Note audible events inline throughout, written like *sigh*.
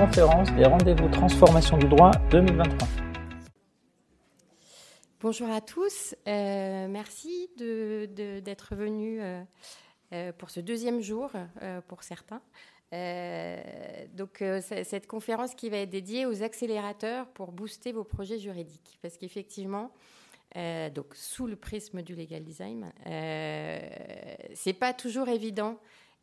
conférence des rendez-vous transformation du droit 2023. Bonjour à tous, euh, merci d'être venus euh, euh, pour ce deuxième jour pour certains. donc cette conférence qui va être dédiée aux accélérateurs pour booster vos projets juridiques, parce qu'effectivement, donc sous le prisme du legal design, c'est pas toujours évident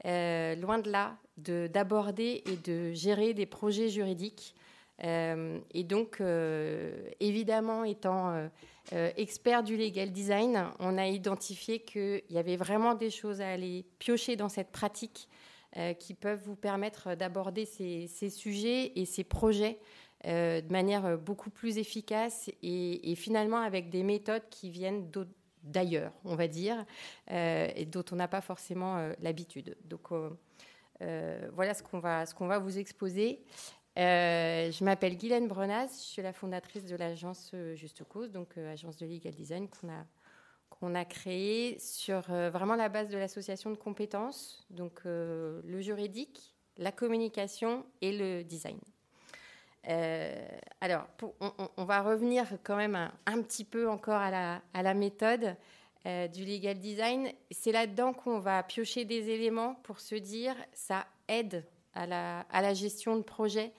euh, loin de là, d'aborder et de gérer des projets juridiques. Euh, et donc, euh, évidemment, étant expert du legal design, on a identifié qu'il y avait vraiment des choses à aller piocher dans cette pratique qui peuvent vous permettre d'aborder ces, sujets et ces projets de manière beaucoup plus efficace et, et, finalement avec des méthodes qui viennent d'ailleurs, on va dire, euh, et dont on n'a pas forcément euh, l'habitude. Donc euh, voilà ce qu'on va, va vous exposer. je m'appelle Guylaine Brenas, je suis la fondatrice de l'agence Juste Cause, donc agence de legal design qu'on a qu'on a créée sur vraiment la base de l'association de compétences, donc le juridique, la communication et le design. Euh, alors, on, va revenir quand même un, petit peu encore à la, méthode euh, du legal design. C'est là-dedans qu'on va piocher des éléments pour se dire ça aide à la, gestion de projet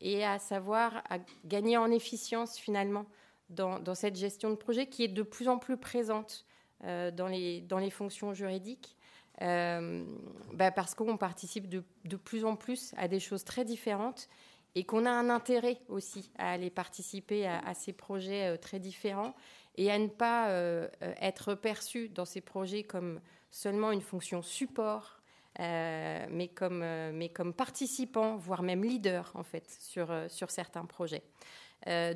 et à savoir à gagner en efficience finalement dans, cette gestion de projet qui est de plus en plus présente euh, dans, les, fonctions juridiques. Bah, parce qu'on participe de, de, plus en plus à des choses très différentes et qu'on a un intérêt aussi à aller participer à, ces projets euh, très différents et à ne pas euh, euh, être perçu dans ces projets comme seulement une fonction support, mais, comme, mais comme participant, voire même leader en fait sur, sur certains projets.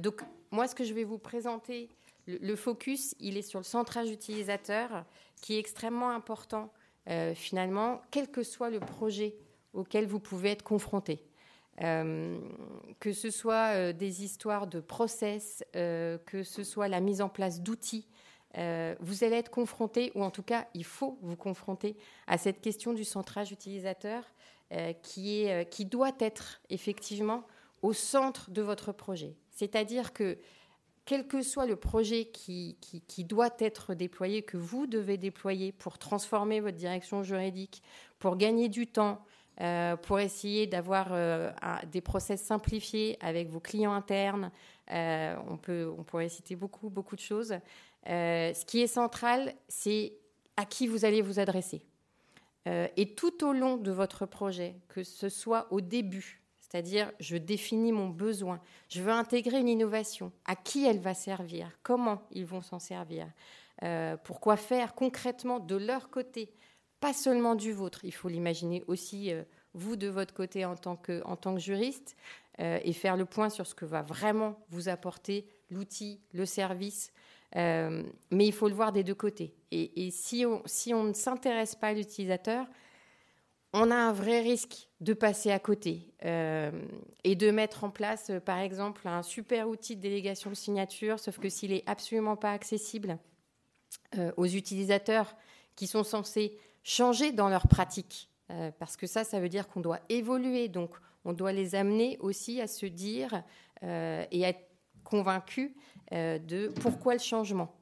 donc moi, ce que je vais vous présenter, le, le, focus, il est sur le centrage utilisateur, qui est extrêmement important finalement, quel que soit le projet auquel vous pouvez être confronté. Euh, que ce soit euh, des histoires de process, euh, que ce soit la mise en place d'outils, vous allez être confronté, ou en tout cas, il faut vous confronter à cette question du centrage utilisateur qui, est, qui doit être effectivement au centre de votre projet. C'est-à-dire que quel que soit le projet qui, qui, qui, doit être déployé, que vous devez déployer pour transformer votre direction juridique, pour gagner du temps, euh, pour essayer d'avoir euh, des process simplifiés avec vos clients internes. Euh, on, peut, on pourrait citer beaucoup, beaucoup de choses. ce qui est central, c'est à qui vous allez vous adresser. et tout au long de votre projet, que ce soit au début, c'est-à-dire je définis mon besoin, je veux intégrer une innovation, à qui elle va servir, comment ils vont s'en servir, pourquoi faire concrètement de leur côté pas seulement du vôtre, il faut l'imaginer aussi euh, vous de votre côté en tant que, en tant que juriste, euh, et faire le point sur ce que va vraiment vous apporter l'outil, le service. Euh, mais il faut le voir des deux côtés. Et, si, on, si on ne s'intéresse pas à l'utilisateur, on a un vrai risque de passer à côté et de mettre en place, par exemple, un super outil de délégation de signature, sauf que s'il n'est absolument pas accessible aux utilisateurs qui sont censés changer dans leur pratique. Euh, parce que ça, ça veut dire qu'on doit évoluer. Donc, on doit les amener aussi à se dire euh, et à être convaincus euh, de pourquoi le changement.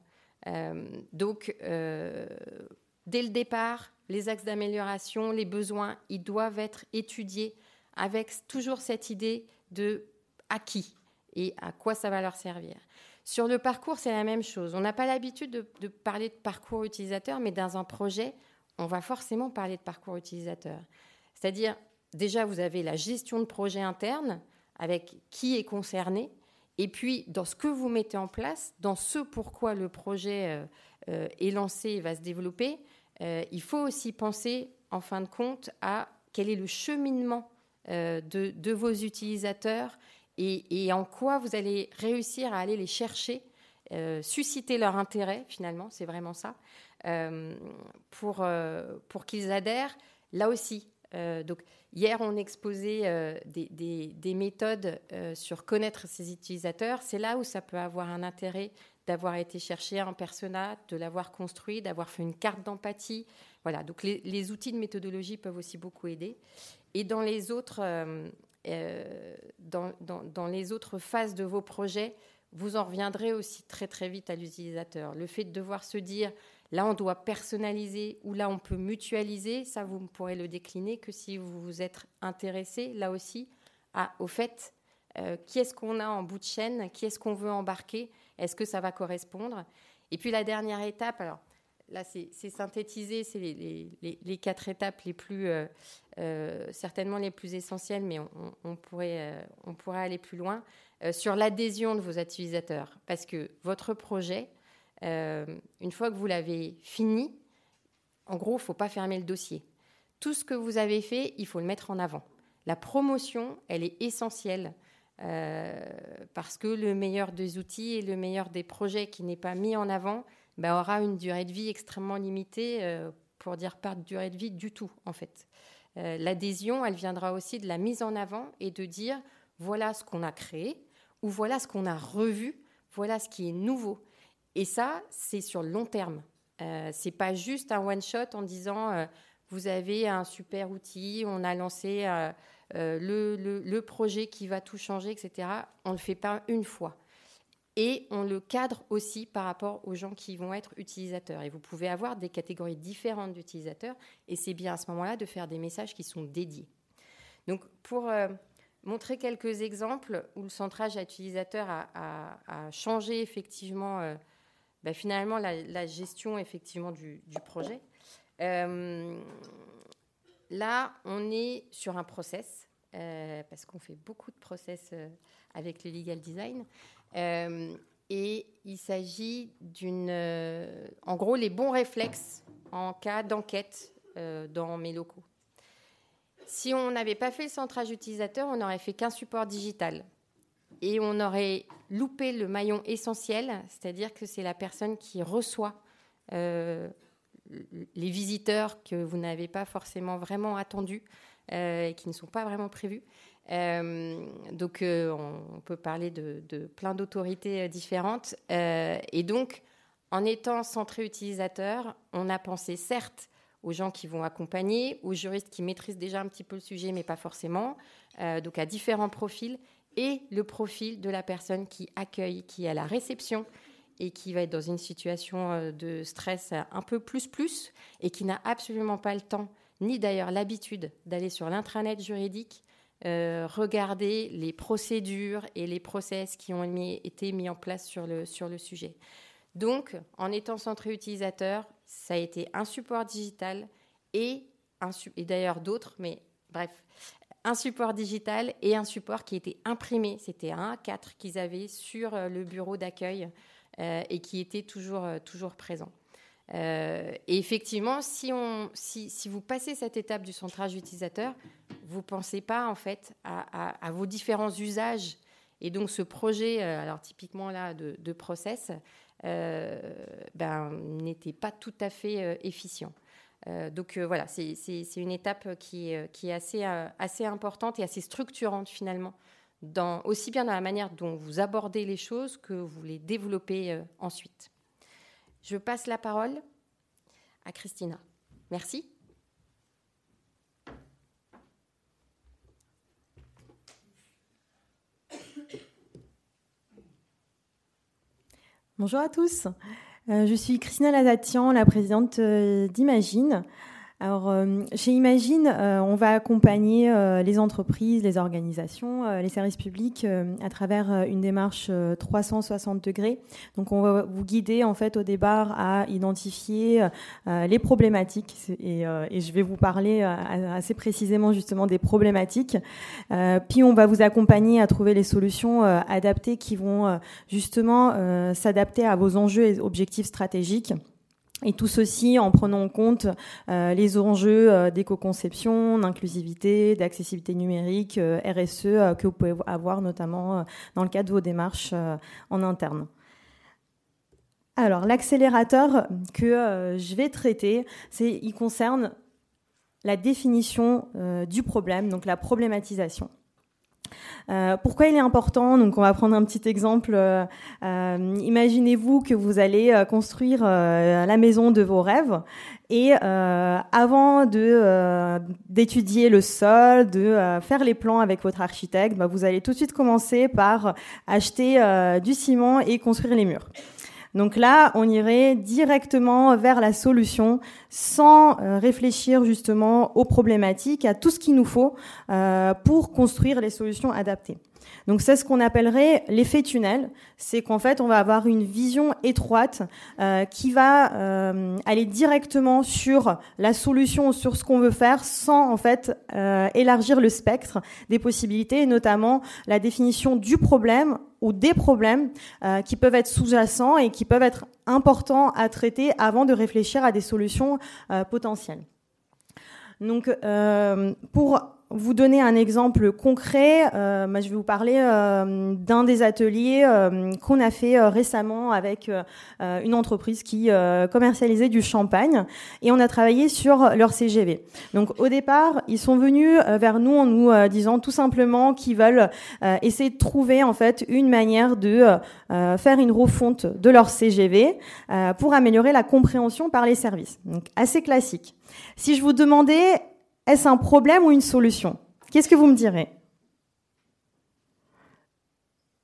donc, dès le départ, les axes d'amélioration, les besoins, ils doivent être étudiés avec toujours cette idée de à qui et à quoi ça va leur servir. Sur le parcours, c'est la même chose. On n'a pas l'habitude de, de, parler de parcours utilisateur, mais dans un projet, on va forcément parler de parcours utilisateur. C'est-à-dire, déjà, vous avez la gestion de projet interne avec qui est concerné, et puis dans ce que vous mettez en place, dans ce pourquoi le projet euh, euh, est lancé et va se développer, euh, il faut aussi penser, en fin de compte, à quel est le cheminement de, vos utilisateurs et, et, en quoi vous allez réussir à aller les chercher, susciter leur intérêt, finalement, c'est vraiment ça, pour, euh, pour qu'ils adhèrent. Là aussi, euh, donc, hier, on exposait des, des, des, méthodes sur connaître ses utilisateurs. C'est là où ça peut avoir un intérêt d'avoir été chercher un persona, de l'avoir construit, d'avoir fait une carte d'empathie. Voilà, donc les, les, outils de méthodologie peuvent aussi beaucoup aider. Et dans les autres, dans, dans, les autres phases de vos projets, vous en reviendrez aussi très très vite à l'utilisateur. Le fait de devoir se dire là on doit personnaliser ou là on peut mutualiser, ça vous pourrez le décliner que si vous vous êtes intéressé là aussi au fait euh, qui est-ce qu'on a en bout de chaîne, qui est-ce qu'on veut embarquer, est-ce que ça va correspondre. Et puis la dernière étape, alors là c'est synthétisé, c'est les, quatre étapes les plus, euh, euh, certainement les plus essentielles, mais on, pourrait, aller plus loin. Sur l'adhésion de vos utilisateurs. Parce que votre projet, une fois que vous l'avez fini, en gros, il ne faut pas fermer le dossier. Tout ce que vous avez fait, il faut le mettre en avant. La promotion, elle est essentielle euh, parce que le meilleur des outils et le meilleur des projets qui n'est pas mis en avant ben, aura une durée de vie extrêmement limitée, pour dire pas de durée de vie du tout, en fait. L'adhésion, elle viendra aussi de la mise en avant et de dire voilà ce qu'on a créé, ou voilà ce qu'on a revu, voilà ce qui est nouveau. Et ça, c'est sur le long terme. Euh, c'est pas juste un one shot en disant euh, vous avez un super outil, on a lancé euh, euh, le, projet qui va tout changer, etc. On le fait pas une fois. Et on le cadre aussi par rapport aux gens qui vont être utilisateurs. Et vous pouvez avoir des catégories différentes d'utilisateurs. Et c'est bien à ce moment-là de faire des messages qui sont dédiés. Donc pour montrer quelques exemples où le centrage à utilisateur a, changé effectivement, euh, bah, finalement, la, gestion effectivement du, projet. Euh, là, on est sur un process, euh, parce qu'on fait beaucoup de process avec le legal design. et il s'agit d'une. en gros, les bons réflexes en cas d'enquête dans mes locaux. Si on n'avait pas fait le centrage utilisateur, on n'aurait fait qu'un support digital. Et on aurait loupé le maillon essentiel, c'est-à-dire que c'est la personne qui reçoit euh, les visiteurs que vous n'avez pas forcément vraiment attendus euh, et qui ne sont pas vraiment prévus. Euh, donc, on peut parler de, plein d'autorités différentes. et donc, en étant centré utilisateur, on a pensé certes aux gens qui vont accompagner, aux juristes qui maîtrisent déjà un petit peu le sujet, mais pas forcément, donc à différents profils, et le profil de la personne qui accueille, qui est à la réception et qui va être dans une situation euh, de stress un peu plus plus, et qui n'a absolument pas le temps, ni d'ailleurs l'habitude d'aller sur l'intranet juridique, euh, regarder les procédures et les process qui ont été mis en place sur le, sur le sujet. Donc, en étant centré utilisateur, ça a été un support digital et, et d'ailleurs d'autres, mais bref, un support digital et un support qui était imprimé. C'était un A4 qu'ils avaient sur euh, le bureau d'accueil euh, et qui était toujours, euh, toujours présent. et effectivement, si, on, si, si, vous passez cette étape du centrage utilisateur, vous ne pensez pas en fait à, vos différents usages. Et donc ce projet, alors typiquement là de, process, ben, n'était pas tout à fait efficient. Euh, donc voilà, c'est une étape qui qui est assez, importante et assez structurante finalement, aussi bien dans la manière dont vous abordez les choses que vous les développez ensuite. Je passe la parole à Christina. Merci. Bonjour à tous. Euh, je suis Christina Lazatian, la présidente euh, d'Imagine. Alors, euh, chez Imagine, euh, on va accompagner euh, les entreprises, les organisations, les services publics à travers une démarche 360 degrés. Donc, on va vous guider en fait au départ à identifier les problématiques et, et, je vais vous parler assez précisément justement des problématiques. puis, on va vous accompagner à trouver les solutions adaptées qui vont justement s'adapter à vos enjeux et objectifs stratégiques. Et tout ceci en prenant en compte euh, les enjeux euh, d'éco-conception, d'inclusivité, d'accessibilité numérique, euh, RSE que vous pouvez avoir notamment dans le cadre de vos démarches en interne. Alors l'accélérateur que je vais traiter, il concerne la définition du problème, donc la problématisation. Pourquoi il est important? Donc, on va prendre un petit exemple. Imaginez-vous que vous allez construire la maison de vos rêves et euh, avant de euh, d'étudier le sol, de euh, faire les plans avec votre architecte, bah, vous allez tout de suite commencer par acheter du ciment et construire les murs. Donc là, on irait directement vers la solution sans réfléchir justement aux problématiques, à tout ce qu'il nous faut pour construire les solutions adaptées. Donc c'est ce qu'on appellerait l'effet tunnel. C'est qu'en fait, on va avoir une vision étroite euh, qui va euh, aller directement sur la solution, sur ce qu'on veut faire, sans en fait euh, élargir le spectre des possibilités, et notamment la définition du problème ou des problèmes qui peuvent être sous-jacents et qui peuvent être importants à traiter avant de réfléchir à des solutions potentielles. Donc, pour vous donner un exemple concret, euh, je vais vous parler euh, d'un des ateliers euh, qu'on a fait euh, récemment avec une entreprise qui commercialisait du champagne et on a travaillé sur leur CGV. Donc au départ, ils sont venus vers nous en nous disant tout simplement qu'ils veulent essayer de trouver en fait une manière de faire une refonte de leur CGV pour améliorer la compréhension par les services. Donc assez classique. Si je vous demandais est-ce un problème ou une solution Qu'est-ce que vous me direz?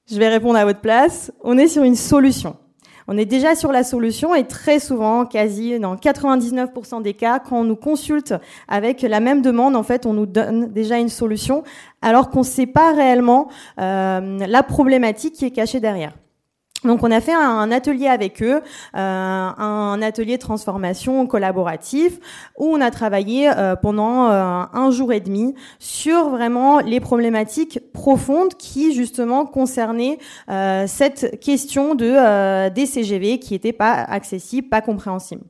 Je vais répondre à votre place. On est sur une solution. On est déjà sur la solution et très souvent, quasi dans 99% des cas, quand on nous consulte avec la même demande, en fait, on nous donne déjà une solution alors qu'on ne sait pas réellement euh, la problématique qui est cachée derrière. Donc on a fait un atelier avec eux, euh, un atelier de transformation collaboratif où on a travaillé euh, pendant euh, un jour et demi sur vraiment les problématiques profondes qui justement concernaient cette question de des CGV qui n'étaient pas accessibles, pas compréhensibles.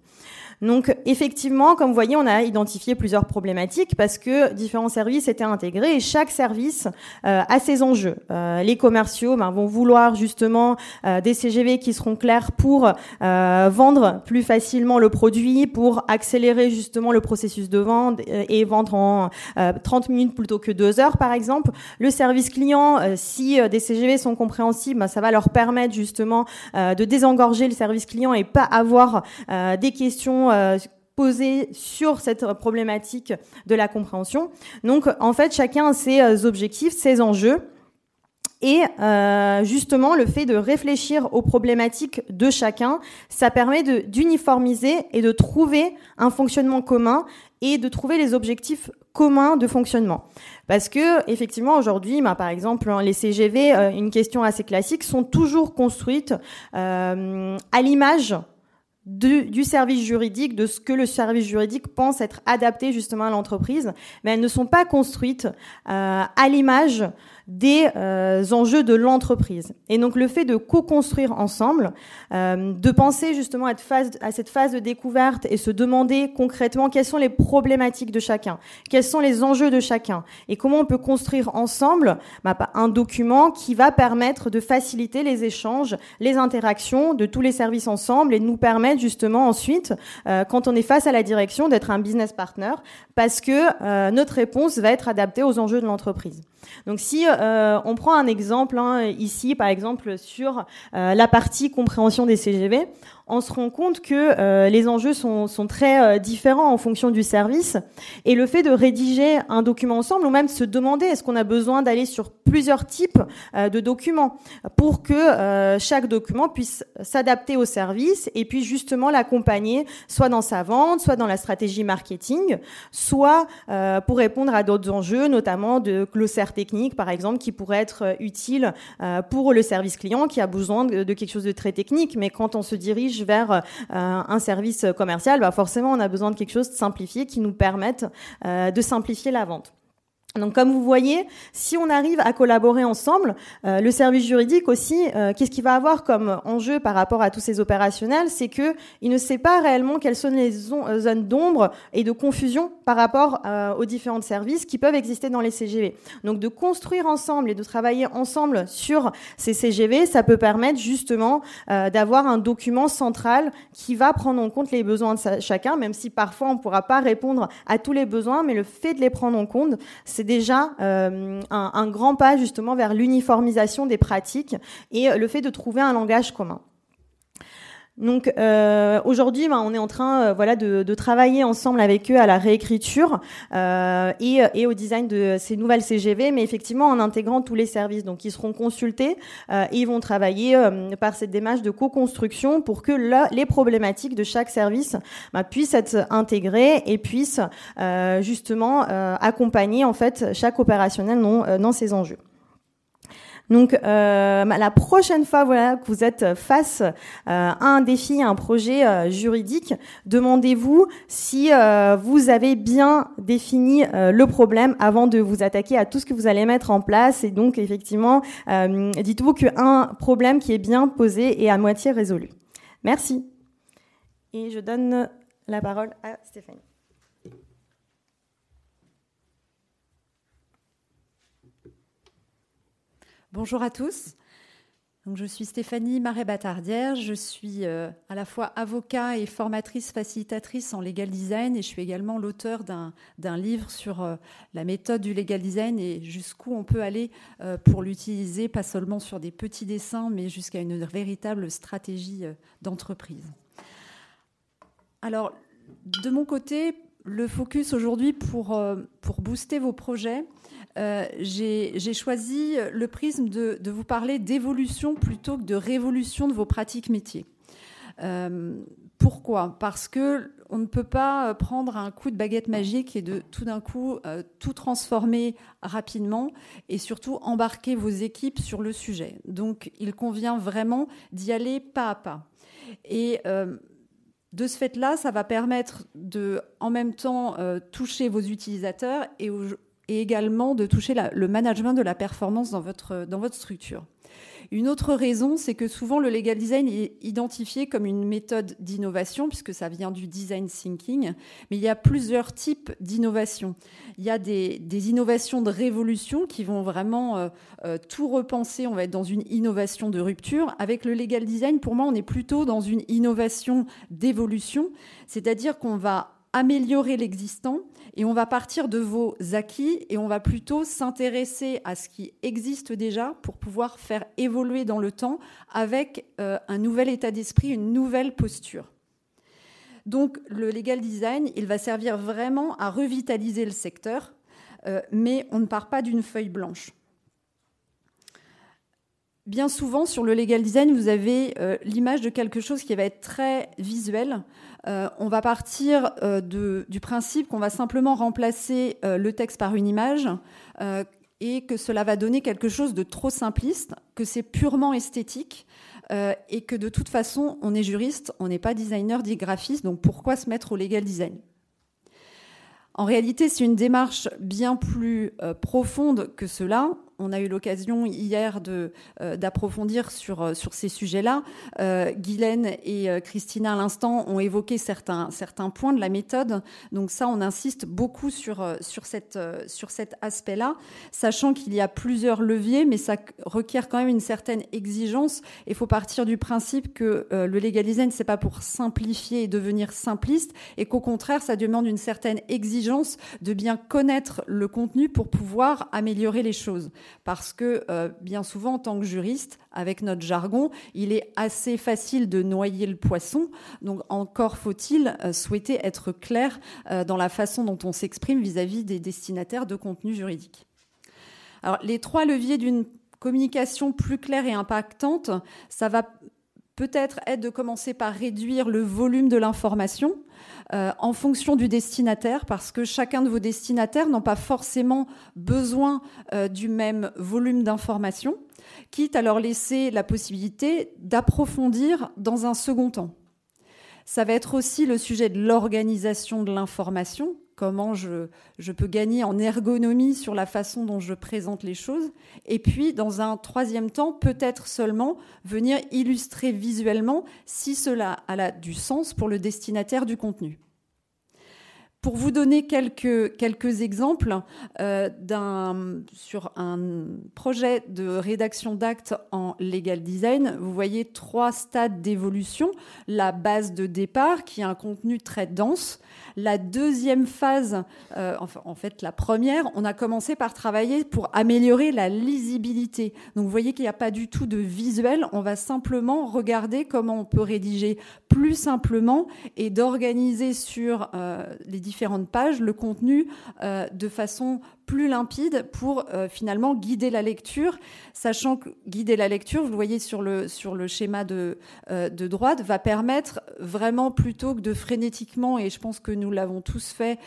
Donc effectivement, comme vous voyez, on a identifié plusieurs problématiques parce que différents services étaient intégrés et chaque service euh, a ses enjeux. Euh, les commerciaux ben, vont vouloir justement euh, des CGV qui seront clairs pour vendre plus facilement le produit, pour accélérer justement le processus de vente et vendre en 30 minutes plutôt que 2 heures par exemple. Le service client, si des CGV sont compréhensibles, ben, ça va leur permettre justement de désengorger le service client et pas avoir des questions euh, posées sur cette problématique de la compréhension. Donc, en fait, chacun a ses euh, objectifs, ses enjeux. Et euh, justement, le fait de réfléchir aux problématiques de chacun, ça permet d'uniformiser et de trouver un fonctionnement commun et de trouver les objectifs communs de fonctionnement. Parce que effectivement, aujourd'hui, bah, par exemple, hein, les CGV, une question assez classique, sont toujours construites à l'image du service juridique, de ce que le service juridique pense être adapté justement à l'entreprise, mais elles ne sont pas construites euh, à l'image des euh, enjeux de l'entreprise. Et donc le fait de co-construire ensemble, euh, de penser justement à, cette phase de découverte et se demander concrètement quelles sont les problématiques de chacun, quels sont les enjeux de chacun, et comment on peut construire ensemble bah, un document qui va permettre de faciliter les échanges, les interactions de tous les services ensemble et nous permettre justement ensuite, euh, quand on est face à la direction, d'être un business partner, parce que notre réponse va être adaptée aux enjeux de l'entreprise. Donc si euh, on prend un exemple hein, ici, par exemple sur euh, la partie compréhension des CGV, on se rend compte que euh, les enjeux sont, très euh, différents en fonction du service. Et le fait de rédiger un document ensemble, ou même se demander est-ce qu'on a besoin d'aller sur plusieurs types euh, de documents pour que chaque document puisse s'adapter au service et puis justement l'accompagner soit dans sa vente, soit dans la stratégie marketing, soit pour répondre à d'autres enjeux, notamment de glossaire technique, par exemple, qui pourrait être utile pour le service client qui a besoin de quelque chose de très technique. Mais quand on se dirige vers euh, un service commercial, bah forcément, on a besoin de quelque chose de simplifié qui nous permette euh, de simplifier la vente. Donc comme vous voyez, si on arrive à collaborer ensemble, euh, le service juridique aussi, euh, qu'est-ce qu'il va avoir comme enjeu par rapport à tous ces opérationnels? C'est que il ne sait pas réellement quelles sont les euh, zones d'ombre et de confusion par rapport aux différents services qui peuvent exister dans les CGV. Donc de construire ensemble et de travailler ensemble sur ces CGV, ça peut permettre justement d'avoir un document central qui va prendre en compte les besoins de chacun, même si parfois on ne pourra pas répondre à tous les besoins, mais le fait de les prendre en compte, c'est déjà un, un grand pas justement vers l'uniformisation des pratiques et le fait de trouver un langage commun. Donc euh, aujourd'hui, ben, on est en train, euh, voilà, de, travailler ensemble avec eux à la réécriture euh, et, au design de ces nouvelles CGV, mais effectivement en intégrant tous les services. Donc ils seront consultés et ils vont travailler par cette démarche de co-construction pour que les problématiques de chaque service ben, puissent être intégrées et puissent justement accompagner en fait chaque opérationnel dans, ces enjeux. Donc euh, la prochaine fois voilà, que vous êtes face euh, à un défi, à un projet euh, juridique, demandez-vous si vous avez bien défini le problème avant de vous attaquer à tout ce que vous allez mettre en place. Et donc effectivement, dites-vous qu'un problème qui est bien posé est à moitié résolu. Merci. Et je donne la parole à Stéphanie. Bonjour à tous. Je suis Stéphanie Marais-Batardière. Je suis euh, à la fois avocat et formatrice facilitatrice en legal design et je suis également l'auteur d'un livre sur euh, la méthode du legal design et jusqu'où on peut aller euh, pour l'utiliser, pas seulement sur des petits dessins, mais jusqu'à une véritable stratégie d'entreprise. Alors, de mon côté, le focus aujourd'hui pour booster vos projets, euh, j'ai choisi le prisme de, vous parler d'évolution plutôt que de révolution de vos pratiques métiers. Euh, pourquoi? Parce que on ne peut pas prendre un coup de baguette magique et de tout d'un coup euh, tout transformer rapidement et surtout embarquer vos équipes sur le sujet. Donc il convient vraiment d'y aller pas à pas. Et de ce fait-là, ça va permettre de, en même temps, toucher vos utilisateurs et, et également de toucher le management de la performance dans votre, dans votre structure. Une autre raison, c'est que souvent le legal design est identifié comme une méthode d'innovation, puisque ça vient du design thinking, mais il y a plusieurs types d'innovation. Il y a des, innovations de révolution qui vont vraiment euh, euh, tout repenser, on va être dans une innovation de rupture. Avec le legal design, pour moi, on est plutôt dans une innovation d'évolution, c'est-à-dire qu'on va améliorer l'existant et on va partir de vos acquis et on va plutôt s'intéresser à ce qui existe déjà pour pouvoir faire évoluer dans le temps avec euh, un nouvel état d'esprit, une nouvelle posture. Donc le legal design, il va servir vraiment à revitaliser le secteur, euh, mais on ne part pas d'une feuille blanche. Bien souvent, sur le legal design, vous avez euh, l'image de quelque chose qui va être très visuel. Euh, on va partir euh, du principe qu'on va simplement remplacer le texte par une image et que cela va donner quelque chose de trop simpliste, que c'est purement esthétique et que de toute façon, on est juriste, on n'est pas designer, dit graphiste, donc pourquoi se mettre au legal design? En réalité, c'est une démarche bien plus profonde que cela on a eu l'occasion hier euh, d'approfondir sur, euh, sur ces sujets-là. Euh, Guylaine et Christina, à l'instant, ont évoqué certains, certains points de la méthode. Donc ça, on insiste beaucoup sur, sur, cette, sur cet aspect-là, sachant qu'il y a plusieurs leviers, mais ça requiert quand même une certaine exigence. Il faut partir du principe que le legal design, c'est pas pour simplifier et devenir simpliste, et qu'au contraire, ça demande une certaine exigence de bien connaître le contenu pour pouvoir améliorer les choses parce que euh, bien souvent, en tant que juriste, avec notre jargon, il est assez facile de noyer le poisson. Donc encore faut-il euh, souhaiter être clair euh, dans la façon dont on s'exprime vis-à-vis des destinataires de contenu juridique. Alors les trois leviers d'une communication plus claire et impactante, ça va peut-être être de commencer par réduire le volume de l'information euh, en fonction du destinataire, parce que chacun de vos destinataires n'ont pas forcément besoin euh, du même volume d'information, quitte à leur laisser la possibilité d'approfondir dans un second temps. Ça va être aussi le sujet de l'organisation de l'information, comment je, peux gagner en ergonomie sur la façon dont je présente les choses. Et puis, dans un troisième temps, peut-être seulement venir illustrer visuellement si cela a du sens pour le destinataire du contenu. Pour vous donner quelques, quelques exemples euh, sur un projet de rédaction d'actes en legal design, vous voyez trois stades d'évolution. La base de départ, qui a un contenu très dense. La deuxième phase, euh, en fait la première, on a commencé par travailler pour améliorer la lisibilité. Donc vous voyez qu'il n'y a pas du tout de visuel, on va simplement regarder comment on peut rédiger plus simplement et d'organiser sur euh, les différentes pages le contenu euh, de façon plus limpide pour euh, finalement guider la lecture, sachant que guider la lecture, vous le voyez sur le, sur le schéma de, de droite, va permettre vraiment plutôt que de frénétiquement, et je pense que nous l'avons tous fait,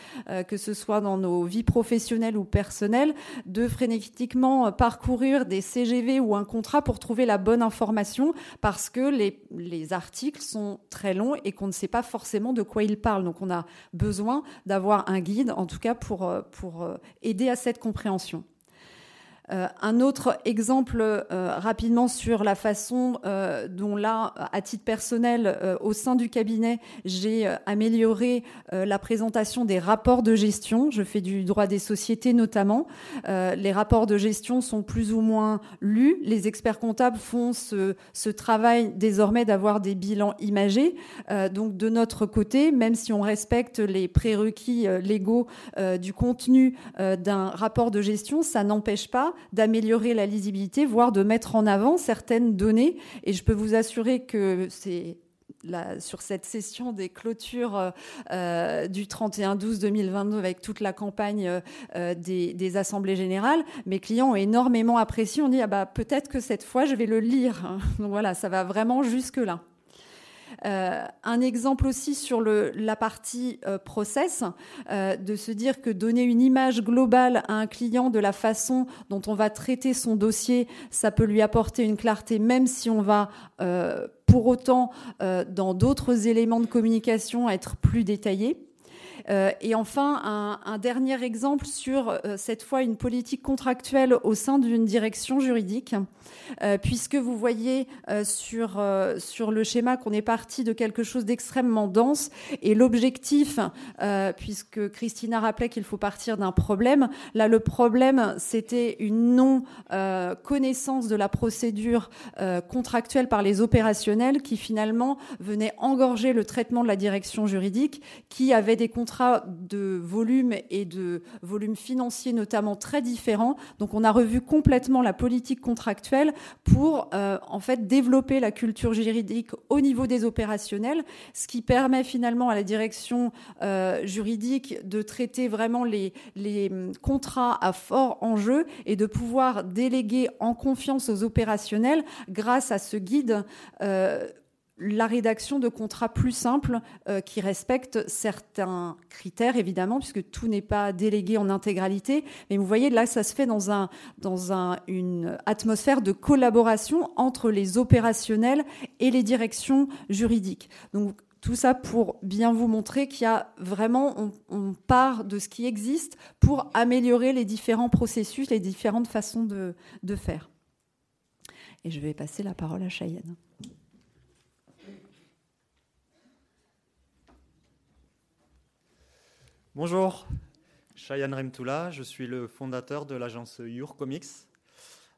que ce soit dans nos vies professionnelles ou personnelles, de frénétiquement parcourir des CGV ou un contrat pour trouver la bonne information, parce que les, les articles sont très long et qu'on ne sait pas forcément de quoi il parle. Donc on a besoin d'avoir un guide, en tout cas pour, euh, pour euh, aider à cette compréhension. Euh, un autre exemple euh, rapidement sur la façon euh, dont là, à titre personnel, au sein du cabinet, j'ai amélioré la présentation des rapports de gestion. Je fais du droit des sociétés notamment. les rapports de gestion sont plus ou moins lus. Les experts comptables font ce, ce travail désormais d'avoir des bilans imagés. donc de notre côté, même si on respecte les prérequis légaux du contenu d'un rapport de gestion, ça n'empêche pas d'améliorer la lisibilité, voire de mettre en avant certaines données. Et je peux vous assurer que c'est sur cette session des clôtures euh, euh, du 31-12-2022 avec toute la campagne euh, des, assemblées générales, mes clients ont énormément apprécié. On dit ah bah, peut-être que cette fois je vais le lire. *laughs* Donc voilà, ça va vraiment jusque là. Euh, un exemple aussi sur la partie euh, process, euh, de se dire que donner une image globale à un client de la façon dont on va traiter son dossier, ça peut lui apporter une clarté, même si on va pour autant, dans d'autres éléments de communication, être plus détaillé. Euh, et enfin, un, dernier exemple sur euh, cette fois une politique contractuelle au sein d'une direction juridique, euh, puisque vous voyez sur, sur le schéma qu'on est parti de quelque chose d'extrêmement dense et l'objectif, puisque Christina rappelait qu'il faut partir d'un problème, là le problème c'était une non-connaissance de la procédure contractuelle par les opérationnels qui finalement venait engorger le traitement de la direction juridique qui avait des contrats de volume et de volume financier notamment très différents. Donc on a revu complètement la politique contractuelle pour euh, en fait développer la culture juridique au niveau des opérationnels, ce qui permet finalement à la direction euh, juridique de traiter vraiment les, hum, contrats à fort enjeu et de pouvoir déléguer en confiance aux opérationnels grâce à ce guide. Euh, la rédaction de contrats plus simples euh, qui respectent certains critères, évidemment, puisque tout n'est pas délégué en intégralité. Mais vous voyez, là, ça se fait dans, un, dans un, une atmosphère de collaboration entre les opérationnels et les directions juridiques. Donc, tout ça pour bien vous montrer qu'il y a vraiment, on, part de ce qui existe pour améliorer les différents processus, les différentes façons de, de faire. Et je vais passer la parole à Cheyenne. Bonjour, Cheyenne Remtoula, je suis le fondateur de l'agence Your Comics.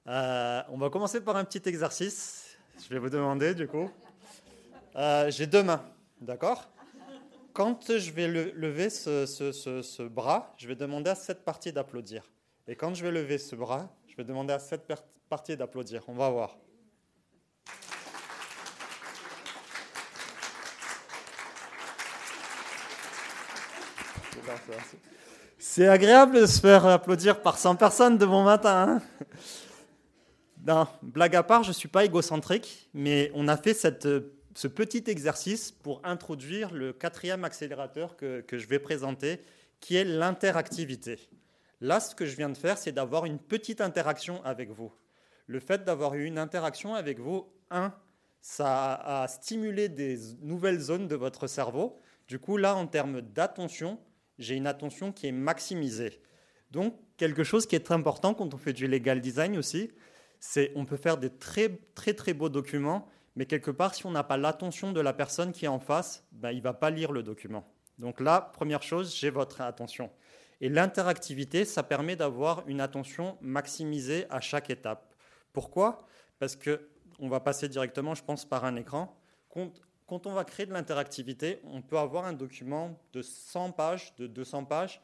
Euh, on va commencer par un petit exercice. Je vais vous demander du coup. Euh, j'ai deux mains, d'accord? Quand je vais lever ce, bras, je vais demander à cette partie d'applaudir. Et quand je vais lever ce bras, je vais demander à cette partie d'applaudir. On va voir. C'est agréable de se faire applaudir par 100 personnes de bon matin. Hein. blague à part, je ne suis pas égocentrique, mais on a fait cette, ce petit exercice pour introduire le quatrième accélérateur que, que je vais présenter, qui est l'interactivité. Là, ce que je viens de faire, c'est d'avoir une petite interaction avec vous. Le fait d'avoir eu une interaction avec vous, un, ça a stimulé des nouvelles zones de votre cerveau. Du coup, là, en termes d'attention, j'ai une attention qui est maximisée. Donc, quelque chose qui est très important quand on fait du legal design aussi, c'est on peut faire des très très très beaux documents, mais quelque part, si on n'a pas l'attention de la personne qui est en face, ben, il va pas lire le document. Donc là, première chose, j'ai votre attention. Et l'interactivité, ça permet d'avoir une attention maximisée à chaque étape. Pourquoi? Parce que on va passer directement, je pense, par un écran. On va créer de l'interactivité, on peut avoir un document de 100 pages, de 200 pages.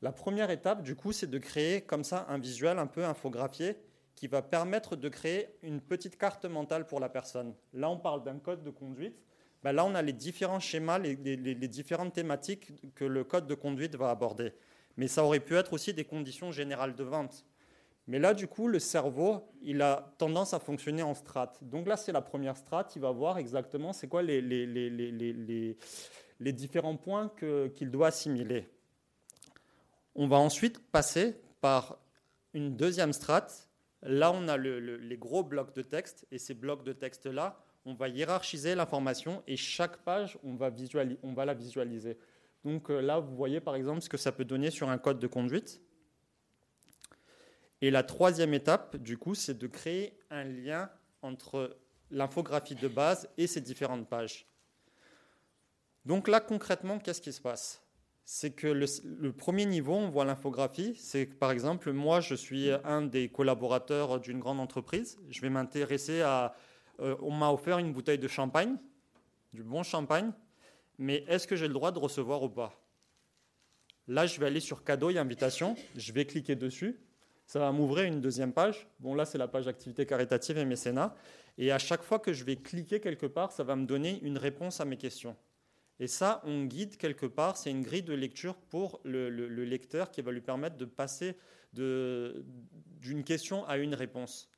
La première étape, du coup, c'est de créer comme ça un visuel un peu infographié qui va permettre de créer une petite carte mentale pour la personne. Là, on parle d'un code de conduite. Ben là, on a les différents schémas, les, différentes thématiques que le code de conduite va aborder. Mais ça aurait pu être aussi des conditions générales de vente. Mais là, du coup, le cerveau, il a tendance à fonctionner en strates. Donc là, c'est la première strate. Il va voir exactement c'est quoi les, les, les, les, différents points qu'il doit assimiler. On va ensuite passer par une deuxième strate. Là, on a les gros blocs de texte. Et ces blocs de texte-là, on va hiérarchiser l'information et chaque page, on va, on va la visualiser. Donc euh, là, vous voyez par exemple ce que ça peut donner sur un code de conduite. Et la troisième étape, du coup, c'est de créer un lien entre l'infographie de base et ces différentes pages. Donc là, concrètement, qu'est-ce qui se passe? C'est que le, premier niveau, on voit l'infographie. C'est par exemple, moi, je suis un des collaborateurs d'une grande entreprise. Je vais m'intéresser à... Euh, on m'a offert une bouteille de champagne, du bon champagne, mais est-ce que j'ai le droit de recevoir ou pas? Là, je vais aller sur cadeau et invitation, je vais cliquer dessus, ça va m'ouvrir une deuxième page. Bon, là, c'est la page activité caritative et mécénat. Et à chaque fois que je vais cliquer quelque part, ça va me donner une réponse à mes questions. Et ça, on guide quelque part, c'est une grille de lecture pour le, le lecteur qui va lui permettre de passer d'une question à une réponse.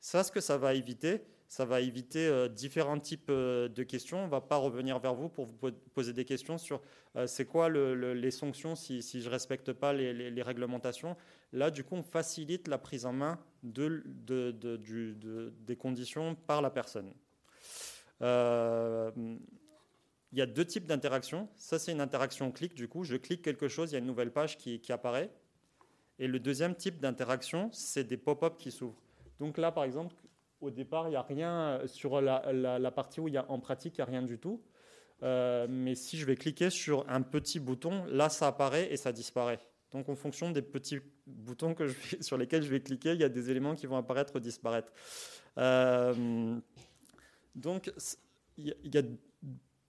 Ça, ce que ça va éviter, ça va éviter euh, différents types euh, de questions. On ne va pas revenir vers vous pour vous poser des questions sur euh, c'est quoi les sanctions si, je ne respecte pas les, réglementations. Là, du coup, on facilite la prise en main de, des conditions par la personne. il y a deux types d'interactions. Ça, c'est une interaction clic. Du coup, je clique quelque chose, il y a une nouvelle page qui, qui apparaît. Et le deuxième type d'interaction, c'est des pop-up qui s'ouvrent. Donc là, par exemple, au départ, il n'y a rien euh, sur la, partie où il y a en pratique, il n'y a rien du tout. Euh, mais si je vais cliquer sur un petit bouton, là, ça apparaît et ça disparaît. Donc, en fonction des petits boutons que je *laughs* sur lesquels je vais cliquer, il y a des éléments qui vont apparaître disparaître. Euh, donc, il y, a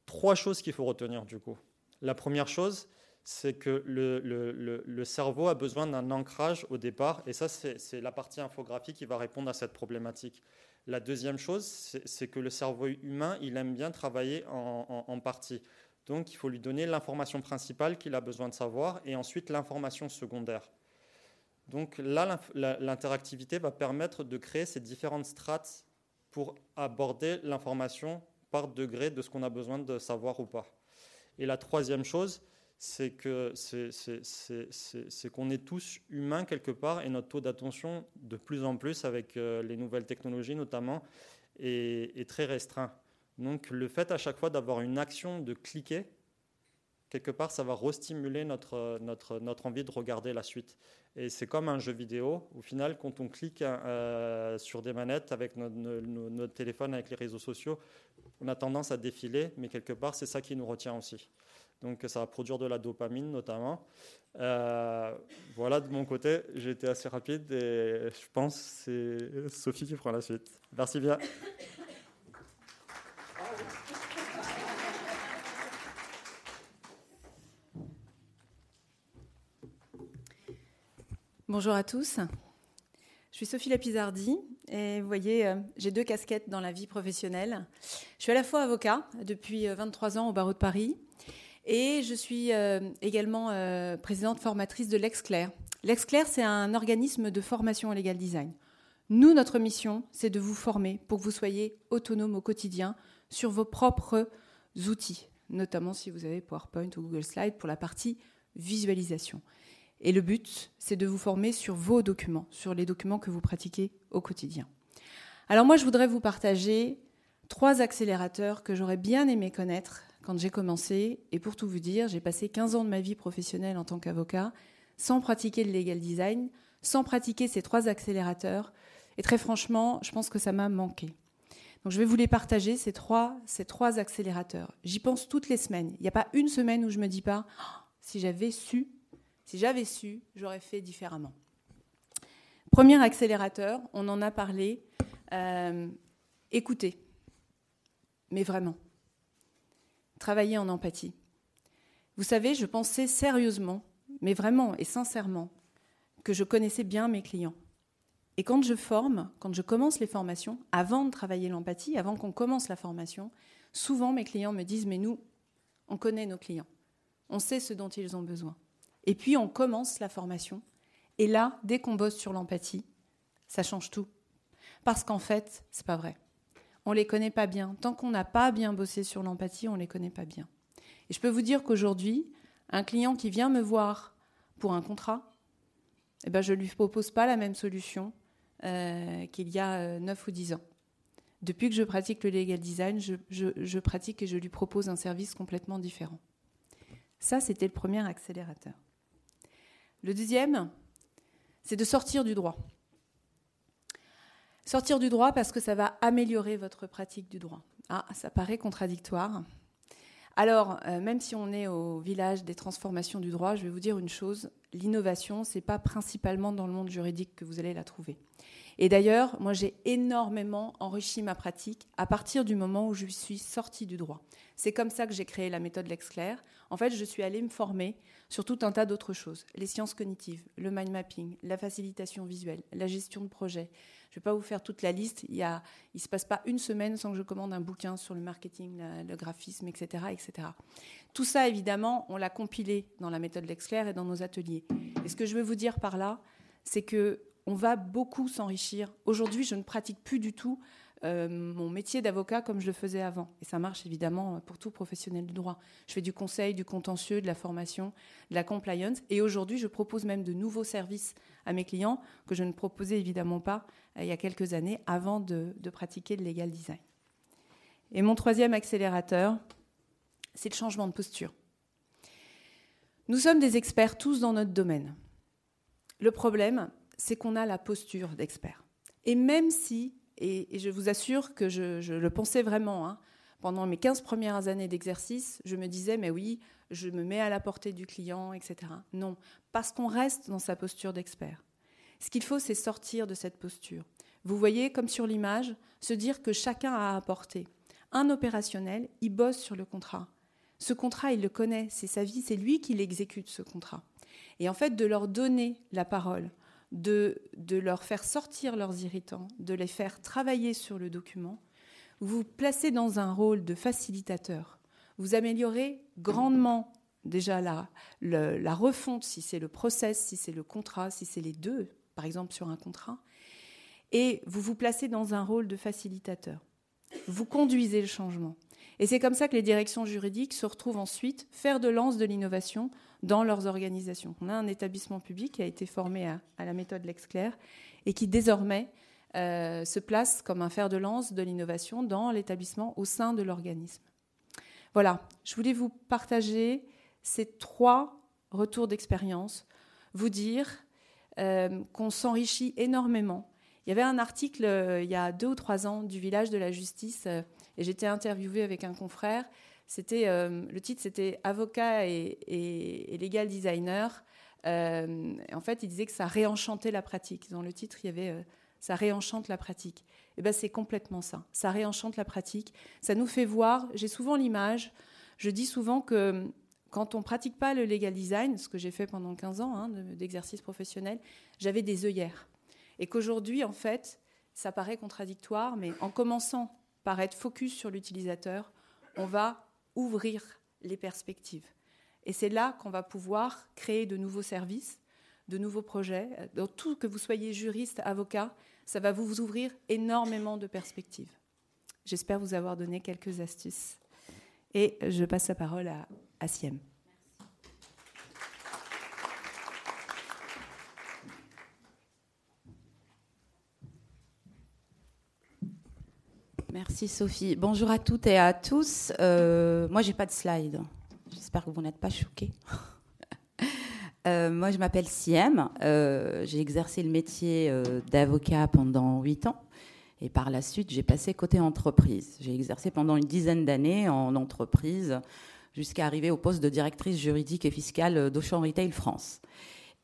trois choses qu'il faut retenir du coup. La première chose, c'est que le, cerveau a besoin d'un ancrage au départ, et ça, c'est la partie infographie qui va répondre à cette problématique. La deuxième chose, c'est que le cerveau humain, il aime bien travailler en, en, partie. Donc, il faut lui donner l'information principale qu'il a besoin de savoir, et ensuite l'information secondaire. Donc là, l'interactivité va permettre de créer ces différentes strates pour aborder l'information par degré de ce qu'on a besoin de savoir ou pas. Et la troisième chose, c'est que c'est qu'on est tous humains quelque part et notre taux d'attention de plus en plus avec euh, les nouvelles technologies notamment est, très restreint. Donc le fait à chaque fois d'avoir une action de cliquer, quelque part ça va restimuler notre, envie de regarder la suite. Et c'est comme un jeu vidéo, au final quand on clique euh, sur des manettes avec notre téléphone, avec les réseaux sociaux, on a tendance à défiler, mais quelque part c'est ça qui nous retient aussi. Donc ça va produire de la dopamine notamment. Euh, voilà de mon côté, j'ai été assez rapide et je pense que c'est Sophie qui prend la suite. Merci bien. Bonjour à tous. Je suis Sophie Lapizardi et vous voyez, euh, j'ai deux casquettes dans la vie professionnelle. Je suis à la fois avocat depuis 23 euh, ans au barreau de Paris et je suis euh, également euh, présidente formatrice de l'Exclair. L'Exclair, c'est un organisme de formation en legal design. Nous, notre mission, c'est de vous former pour que vous soyez autonome au quotidien sur vos propres outils, notamment si vous avez PowerPoint ou Google Slide pour la partie visualisation. Et le but, c'est de vous former sur vos documents, sur les documents que vous pratiquez au quotidien. Alors moi, je voudrais vous partager trois accélérateurs que j'aurais bien aimé connaître quand j'ai commencé. Et pour tout vous dire, j'ai passé 15 ans de ma vie professionnelle en tant qu'avocat sans pratiquer le legal design, sans pratiquer ces trois accélérateurs. Et très franchement, je pense que ça m'a manqué. Donc je vais vous les partager, ces trois, accélérateurs. J'y pense toutes les semaines. Il n'y a pas une semaine où je ne me dis pas, oh, si j'avais su, si j'avais su, j'aurais fait différemment. Premier accélérateur, on en a parlé, euh, écoutez, mais vraiment, travailler en empathie. Vous savez, je pensais sérieusement, mais vraiment et sincèrement, que je connaissais bien mes clients. Et quand je forme, quand je commence les formations, avant de travailler l'empathie, avant qu'on commence la formation, souvent mes clients me disent, mais nous, on connaît nos clients, on sait ce dont ils ont besoin. Et puis on commence la formation, et là, dès qu'on bosse sur l'empathie, ça change tout. Parce qu'en fait, c'est pas vrai. On les connaît pas bien. Tant qu'on n'a pas bien bossé sur l'empathie, on les connaît pas bien. Et je peux vous dire qu'aujourd'hui, un client qui vient me voir pour un contrat, eh ben, je ne lui propose pas la même solution euh, qu'il y a 9 euh, ou 10 ans. Depuis que je pratique le legal design, je, pratique et je lui propose un service complètement différent. Ça, c'était le premier accélérateur. Le deuxième, c'est de sortir du droit. Sortir du droit parce que ça va améliorer votre pratique du droit. Ah, ça paraît contradictoire. Alors, euh, même si on est au village des transformations du droit, je vais vous dire une chose l'innovation, ce n'est pas principalement dans le monde juridique que vous allez la trouver. Et d'ailleurs, moi, j'ai énormément enrichi ma pratique à partir du moment où je suis sortie du droit. C'est comme ça que j'ai créé la méthode LexClair. En fait, je suis allée me former sur tout un tas d'autres choses. Les sciences cognitives, le mind mapping, la facilitation visuelle, la gestion de projet. Je ne vais pas vous faire toute la liste. Il ne se passe pas une semaine sans que je commande un bouquin sur le marketing, le graphisme, etc., etc. Tout ça, évidemment, on l'a compilé dans la méthode LexClair et dans nos ateliers. Et ce que je veux vous dire par là, c'est que on va beaucoup s'enrichir. Aujourd'hui, je ne pratique plus du tout euh, mon métier d'avocat comme je le faisais avant. Et ça marche évidemment pour tout professionnel du droit. Je fais du conseil, du contentieux, de la formation, de la compliance. Et aujourd'hui, je propose même de nouveaux services à mes clients que je ne proposais évidemment pas euh, il y a quelques années avant de, de pratiquer le legal design. Et mon troisième accélérateur, c'est le changement de posture. Nous sommes des experts tous dans notre domaine. Le problème, c'est qu'on a la posture d'expert. Et même si, et, je vous assure que je, le pensais vraiment, hein, pendant mes 15 premières années d'exercice, je me disais, mais oui, je me mets à la portée du client, etc. Non, parce qu'on reste dans sa posture d'expert. Ce qu'il faut, c'est sortir de cette posture. Vous voyez, comme sur l'image, se dire que chacun a apporté. Un opérationnel, il bosse sur le contrat. Ce contrat, il le connaît, c'est sa vie, c'est lui qui l'exécute, ce contrat. Et en fait, de leur donner la parole, de, de leur faire sortir leurs irritants, de les faire travailler sur le document, vous vous placez dans un rôle de facilitateur. Vous améliorez grandement déjà la, la refonte, si c'est le process, si c'est le contrat, si c'est les deux, par exemple sur un contrat, et vous vous placez dans un rôle de facilitateur. Vous conduisez le changement. Et c'est comme ça que les directions juridiques se retrouvent ensuite faire de lance de l'innovation dans leurs organisations. On a un établissement public qui a été formé à, la méthode LexClair et qui désormais euh, se place comme un fer de lance de l'innovation dans l'établissement au sein de l'organisme. Voilà, je voulais vous partager ces trois retours d'expérience, vous dire euh, qu'on s'enrichit énormément. Il y avait un article euh, il y a deux ou trois ans du village de la justice et j'étais interviewée avec un confrère. C'était euh, le titre, c'était avocat et, et, legal designer. Euh, en fait, il disait que ça réenchantait la pratique. Dans le titre, il y avait euh, ça réenchante la pratique. Et eh ben c'est complètement ça. Ça réenchante la pratique. Ça nous fait voir. J'ai souvent l'image. Je dis souvent que quand on pratique pas le legal design, ce que j'ai fait pendant 15 ans hein, d'exercice professionnel, j'avais des œillères. Et qu'aujourd'hui, en fait, ça paraît contradictoire, mais en commençant par être focus sur l'utilisateur, on va ouvrir les perspectives. Et c'est là qu'on va pouvoir créer de nouveaux services, de nouveaux projets. Dans tout que vous soyez juriste, avocat, ça va vous ouvrir énormément de perspectives. J'espère vous avoir donné quelques astuces. Et je passe la parole à, à Siem. Merci Sophie. Bonjour à toutes et à tous. Euh, moi, j'ai pas de slide. J'espère que vous n'êtes pas choqués. *laughs* Euh, moi, je m'appelle Siem. Euh, j'ai exercé le métier d'avocat pendant huit ans. Et par la suite, j'ai passé côté entreprise. J'ai exercé pendant une dizaine d'années en entreprise jusqu'à arriver au poste de directrice juridique et fiscale d'Auchan Retail France.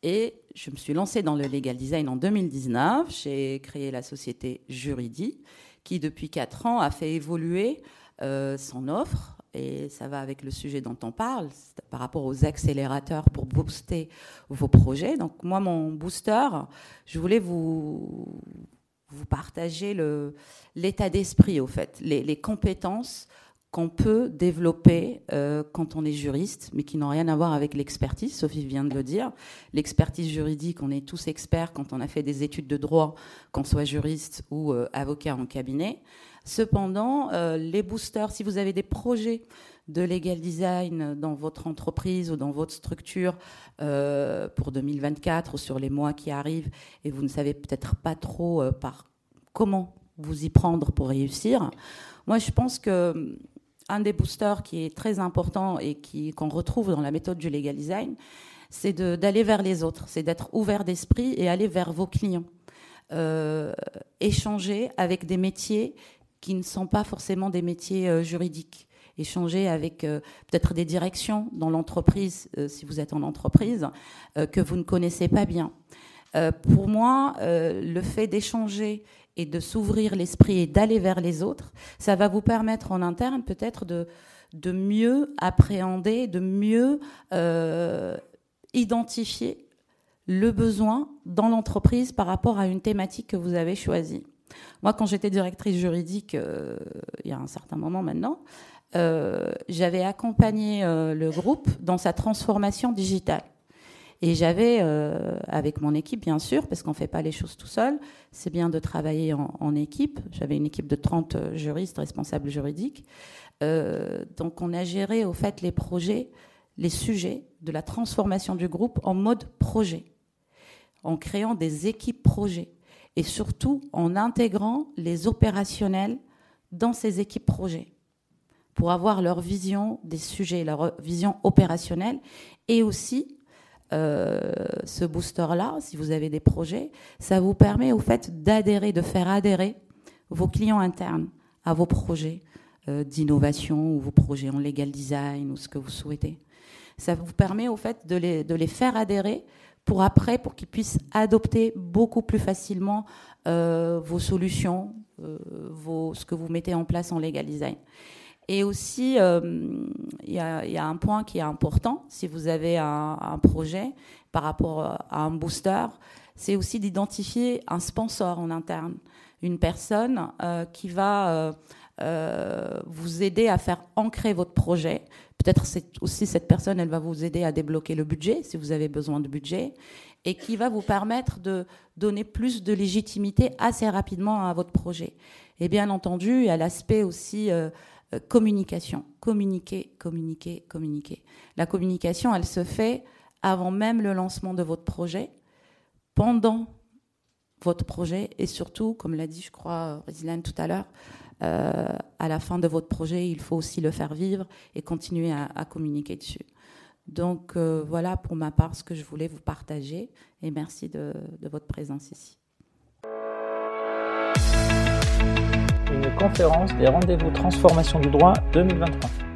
Et je me suis lancée dans le legal design en 2019. J'ai créé la société Juridi, qui depuis quatre ans a fait évoluer euh, son offre. Et ça va avec le sujet dont on parle, par rapport aux accélérateurs pour booster vos projets. Donc moi, mon booster, je voulais vous, vous partager l'état d'esprit, au fait, les compétences qu'on peut développer euh, quand on est juriste, mais qui n'ont rien à voir avec l'expertise. Sophie vient de le dire. L'expertise juridique, on est tous experts quand on a fait des études de droit, qu'on soit juriste ou euh, avocat en cabinet. Cependant, euh, les boosters, si vous avez des projets de legal design dans votre entreprise ou dans votre structure pour 2024 ou sur les mois qui arrivent, et vous ne savez peut-être pas trop par comment vous y prendre pour réussir, moi je pense que un des boosters qui est très important et qu'on retrouve dans la méthode du legal design, c'est d'aller vers les autres, c'est d'être ouvert d'esprit et aller vers vos clients. Euh, échanger avec des métiers qui ne sont pas forcément des métiers euh, juridiques. Échanger avec euh, peut-être des directions dans l'entreprise, si vous êtes en entreprise, que vous ne connaissez pas bien. Pour moi, le fait d'échanger et de s'ouvrir l'esprit et d'aller vers les autres, ça va vous permettre en interne peut-être de, de mieux appréhender, de mieux euh, identifier le besoin dans l'entreprise par rapport à une thématique que vous avez choisie. Moi, quand j'étais directrice juridique, euh, il y a un certain moment maintenant, euh, j'avais accompagné le groupe dans sa transformation digitale. Et j'avais, euh, avec mon équipe, bien sûr, parce qu'on ne fait pas les choses tout seul, c'est bien de travailler en, équipe. J'avais une équipe de 30 euh, juristes, responsables juridiques. Euh, donc on a géré, au fait, les projets, les sujets de la transformation du groupe en mode projet, en créant des équipes projets et surtout en intégrant les opérationnels dans ces équipes projets pour avoir leur vision des sujets, leur vision opérationnelle et aussi euh, ce booster-là, si vous avez des projets, ça vous permet au fait d'adhérer, de faire adhérer vos clients internes à vos projets euh, d'innovation ou vos projets en legal design ou ce que vous souhaitez. Ça vous permet au fait de les, de les faire adhérer pour après, pour qu'ils puissent adopter beaucoup plus facilement euh, vos solutions, vos, ce que vous mettez en place en legal design. Et aussi, euh, il y, a un point qui est important si vous avez un, projet par rapport à un booster, c'est aussi d'identifier un sponsor en interne, une personne euh, qui va euh, vous aider à faire ancrer votre projet. Peut-être aussi cette personne, elle va vous aider à débloquer le budget si vous avez besoin de budget et qui va vous permettre de donner plus de légitimité assez rapidement à votre projet. Et bien entendu, il y a l'aspect aussi euh, communication. Communiquer, communiquer, communiquer. La communication, elle se fait avant même le lancement de votre projet, pendant votre projet et surtout, comme l'a dit, je crois, Résilane tout à l'heure, euh, à la fin de votre projet, il faut aussi le faire vivre et continuer à, communiquer dessus. Donc euh, voilà pour ma part ce que je voulais vous partager et merci de votre présence ici. Conférence des rendez-vous transformation du droit 2023.